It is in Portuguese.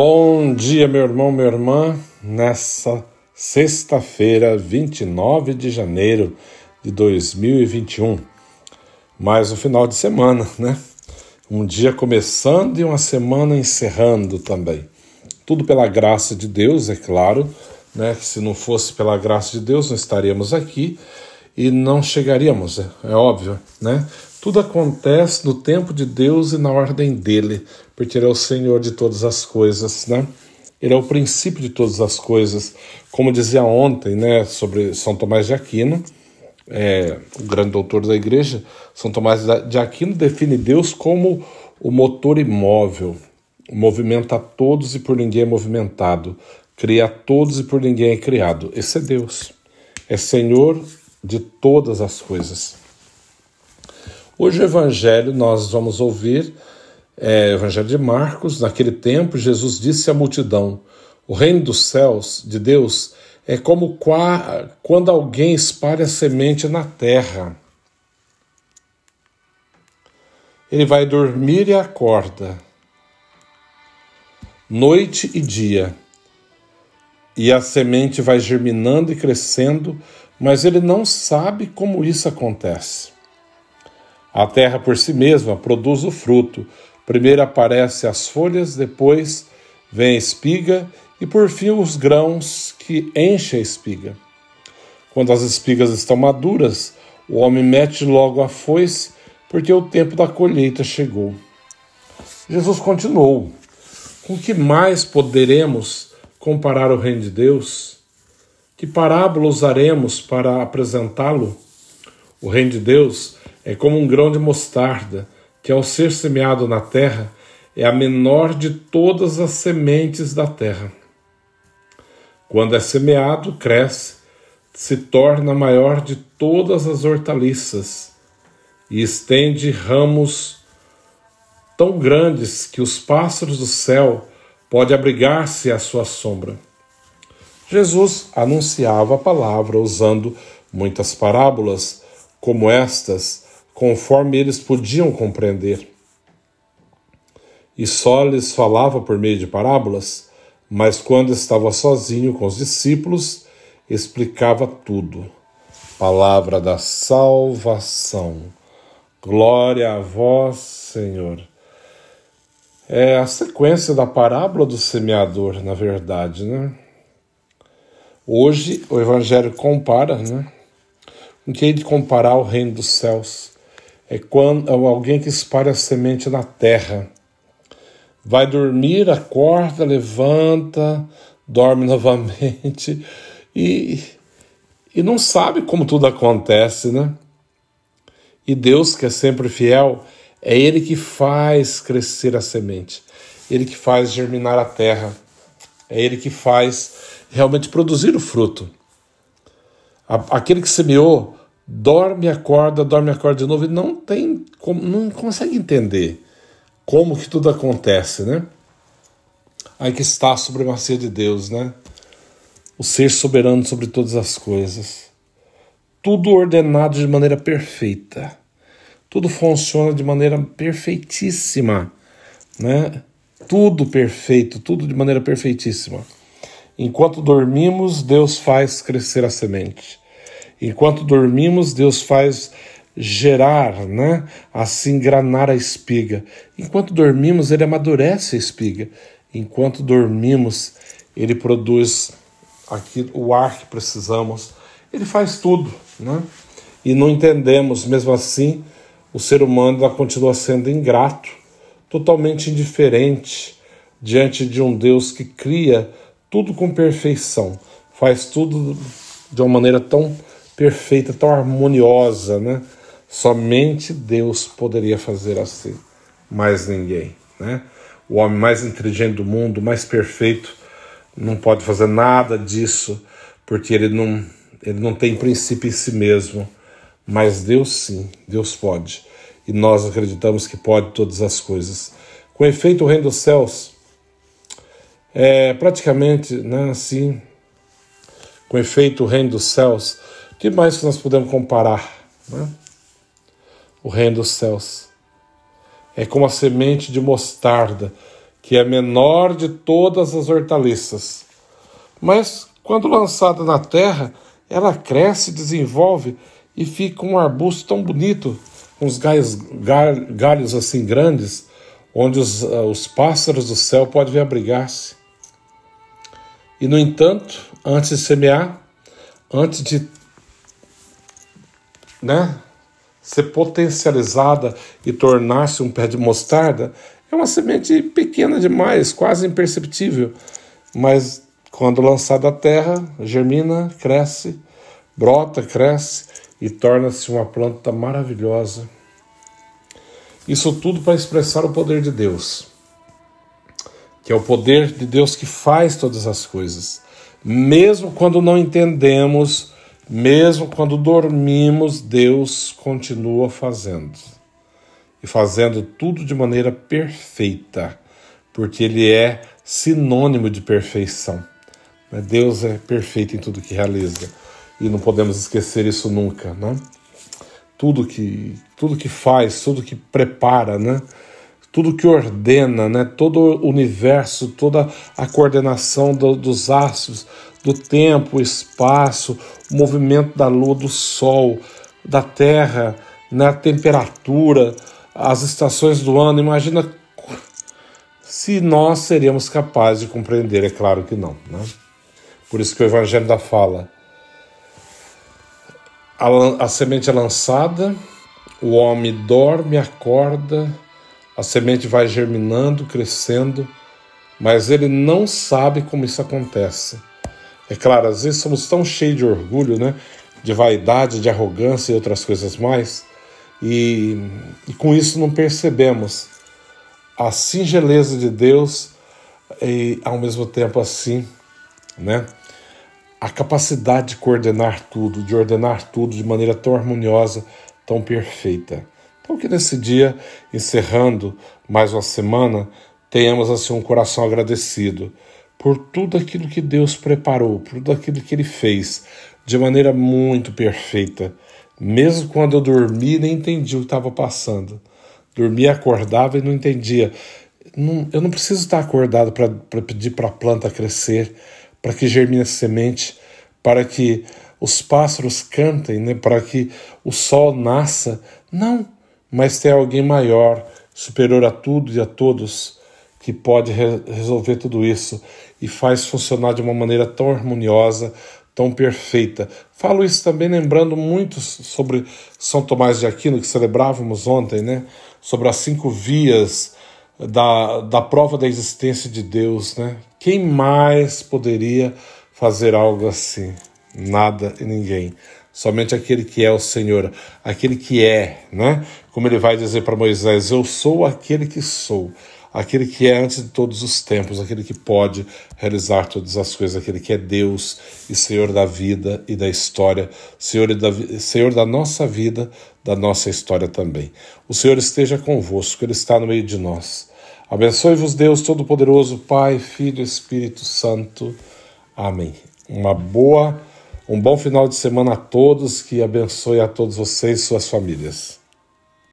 Bom dia, meu irmão, minha irmã, nessa sexta-feira, 29 de janeiro de 2021. Mais um final de semana, né? Um dia começando e uma semana encerrando também. Tudo pela graça de Deus, é claro, né? Que se não fosse pela graça de Deus, não estaríamos aqui e não chegaríamos, é, é óbvio, né? Tudo acontece no tempo de Deus e na ordem dele, porque ele é o Senhor de todas as coisas, né? Ele é o princípio de todas as coisas. Como dizia ontem, né, sobre São Tomás de Aquino, é, o grande doutor da igreja, São Tomás de Aquino define Deus como o motor imóvel, movimenta a todos e por ninguém é movimentado, cria a todos e por ninguém é criado. Esse é Deus, é Senhor de todas as coisas. Hoje o Evangelho nós vamos ouvir é, Evangelho de Marcos. Naquele tempo, Jesus disse à multidão: O reino dos céus de Deus é como quando alguém espalha semente na terra. Ele vai dormir e acorda, noite e dia, e a semente vai germinando e crescendo, mas ele não sabe como isso acontece. A terra por si mesma produz o fruto. Primeiro aparecem as folhas, depois vem a espiga e por fim os grãos que enchem a espiga. Quando as espigas estão maduras, o homem mete logo a foice, porque o tempo da colheita chegou. Jesus continuou: Com que mais poderemos comparar o reino de Deus? Que parábola usaremos para apresentá-lo? O reino de Deus é como um grão de mostarda, que ao ser semeado na terra é a menor de todas as sementes da terra. Quando é semeado, cresce, se torna maior de todas as hortaliças e estende ramos tão grandes que os pássaros do céu podem abrigar-se à sua sombra. Jesus anunciava a palavra usando muitas parábolas como estas conforme eles podiam compreender. E só lhes falava por meio de parábolas, mas quando estava sozinho com os discípulos, explicava tudo. Palavra da salvação. Glória a vós, Senhor. É a sequência da parábola do semeador, na verdade, né? Hoje o Evangelho compara, né? Com que de comparar o reino dos céus é quando é alguém que espalha a semente na terra. Vai dormir, acorda, levanta, dorme novamente e, e não sabe como tudo acontece, né? E Deus, que é sempre fiel, é Ele que faz crescer a semente, Ele que faz germinar a terra, é Ele que faz realmente produzir o fruto. Aquele que semeou dorme, acorda, dorme, acorda de novo e não tem como, não consegue entender como que tudo acontece, né? Aí que está a supremacia de Deus, né? O ser soberano sobre todas as coisas. Tudo ordenado de maneira perfeita. Tudo funciona de maneira perfeitíssima, né? Tudo perfeito, tudo de maneira perfeitíssima. Enquanto dormimos, Deus faz crescer a semente. Enquanto dormimos, Deus faz gerar, né? Assim granar a espiga. Enquanto dormimos, ele amadurece a espiga. Enquanto dormimos, ele produz aqui o ar que precisamos. Ele faz tudo, né? E não entendemos, mesmo assim, o ser humano continua sendo ingrato, totalmente indiferente diante de um Deus que cria tudo com perfeição, faz tudo de uma maneira tão perfeita, tão harmoniosa, né? Somente Deus poderia fazer assim, mais ninguém, né? O homem mais inteligente do mundo, mais perfeito, não pode fazer nada disso, porque ele não, ele não tem princípio em si mesmo. Mas Deus sim, Deus pode. E nós acreditamos que pode todas as coisas. Com efeito, o reino dos céus é praticamente né, assim. Com efeito, o reino dos céus que mais que nós podemos comparar? Né? O reino dos céus. É como a semente de mostarda que é menor de todas as hortaliças. Mas, quando lançada na terra, ela cresce, desenvolve e fica um arbusto tão bonito, com os galhos, galhos assim grandes, onde os, uh, os pássaros do céu podem vir abrigar-se. E, no entanto, antes de semear, antes de né, ser potencializada e tornar-se um pé de mostarda, é uma semente pequena demais, quase imperceptível, mas quando lançada à terra, germina, cresce, brota, cresce e torna-se uma planta maravilhosa. Isso tudo para expressar o poder de Deus, que é o poder de Deus que faz todas as coisas. Mesmo quando não entendemos, mesmo quando dormimos, Deus continua fazendo. E fazendo tudo de maneira perfeita, porque Ele é sinônimo de perfeição. Né? Deus é perfeito em tudo que realiza e não podemos esquecer isso nunca, né? Tudo que tudo que faz, tudo que prepara, né? Tudo que ordena, né? Todo o universo, toda a coordenação do, dos astros, do tempo, espaço, o movimento da lua, do sol, da terra, né? a temperatura, as estações do ano. Imagina se nós seríamos capazes de compreender, é claro que não, né? Por isso que o Evangelho da fala. A, a semente é lançada, o homem dorme, acorda, a semente vai germinando, crescendo, mas ele não sabe como isso acontece. É claro, às vezes somos tão cheios de orgulho, né? de vaidade, de arrogância e outras coisas mais, e, e com isso não percebemos a singeleza de Deus e ao mesmo tempo assim, né? a capacidade de coordenar tudo, de ordenar tudo de maneira tão harmoniosa, tão perfeita. Então, que nesse dia, encerrando mais uma semana, tenhamos assim um coração agradecido por tudo aquilo que Deus preparou, por tudo aquilo que Ele fez de maneira muito perfeita. Mesmo quando eu dormi, nem entendi o que estava passando. Dormia, acordava e não entendia. Não, eu não preciso estar acordado para pedir para a planta crescer para que germine a semente, para que os pássaros cantem, né? para que o sol nasça. Não, mas tem alguém maior, superior a tudo e a todos, que pode re resolver tudo isso e faz funcionar de uma maneira tão harmoniosa, tão perfeita. Falo isso também lembrando muito sobre São Tomás de Aquino, que celebrávamos ontem, né? sobre as cinco vias da, da prova da existência de Deus, né? Quem mais poderia fazer algo assim? Nada e ninguém. Somente aquele que é o Senhor, aquele que é, né? Como ele vai dizer para Moisés: Eu sou aquele que sou, aquele que é antes de todos os tempos, aquele que pode realizar todas as coisas, aquele que é Deus e Senhor da vida e da história, Senhor, da, Senhor da nossa vida, da nossa história também. O Senhor esteja convosco, Ele está no meio de nós. Abençoe-vos, Deus Todo-Poderoso, Pai, Filho e Espírito Santo. Amém. Uma boa, um bom final de semana a todos, que abençoe a todos vocês e suas famílias.